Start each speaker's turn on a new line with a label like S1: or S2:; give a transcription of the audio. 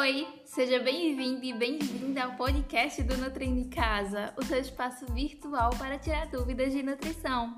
S1: Oi, seja bem-vindo e bem-vinda ao podcast do Nutrindo em Casa, o seu espaço virtual para tirar dúvidas de nutrição.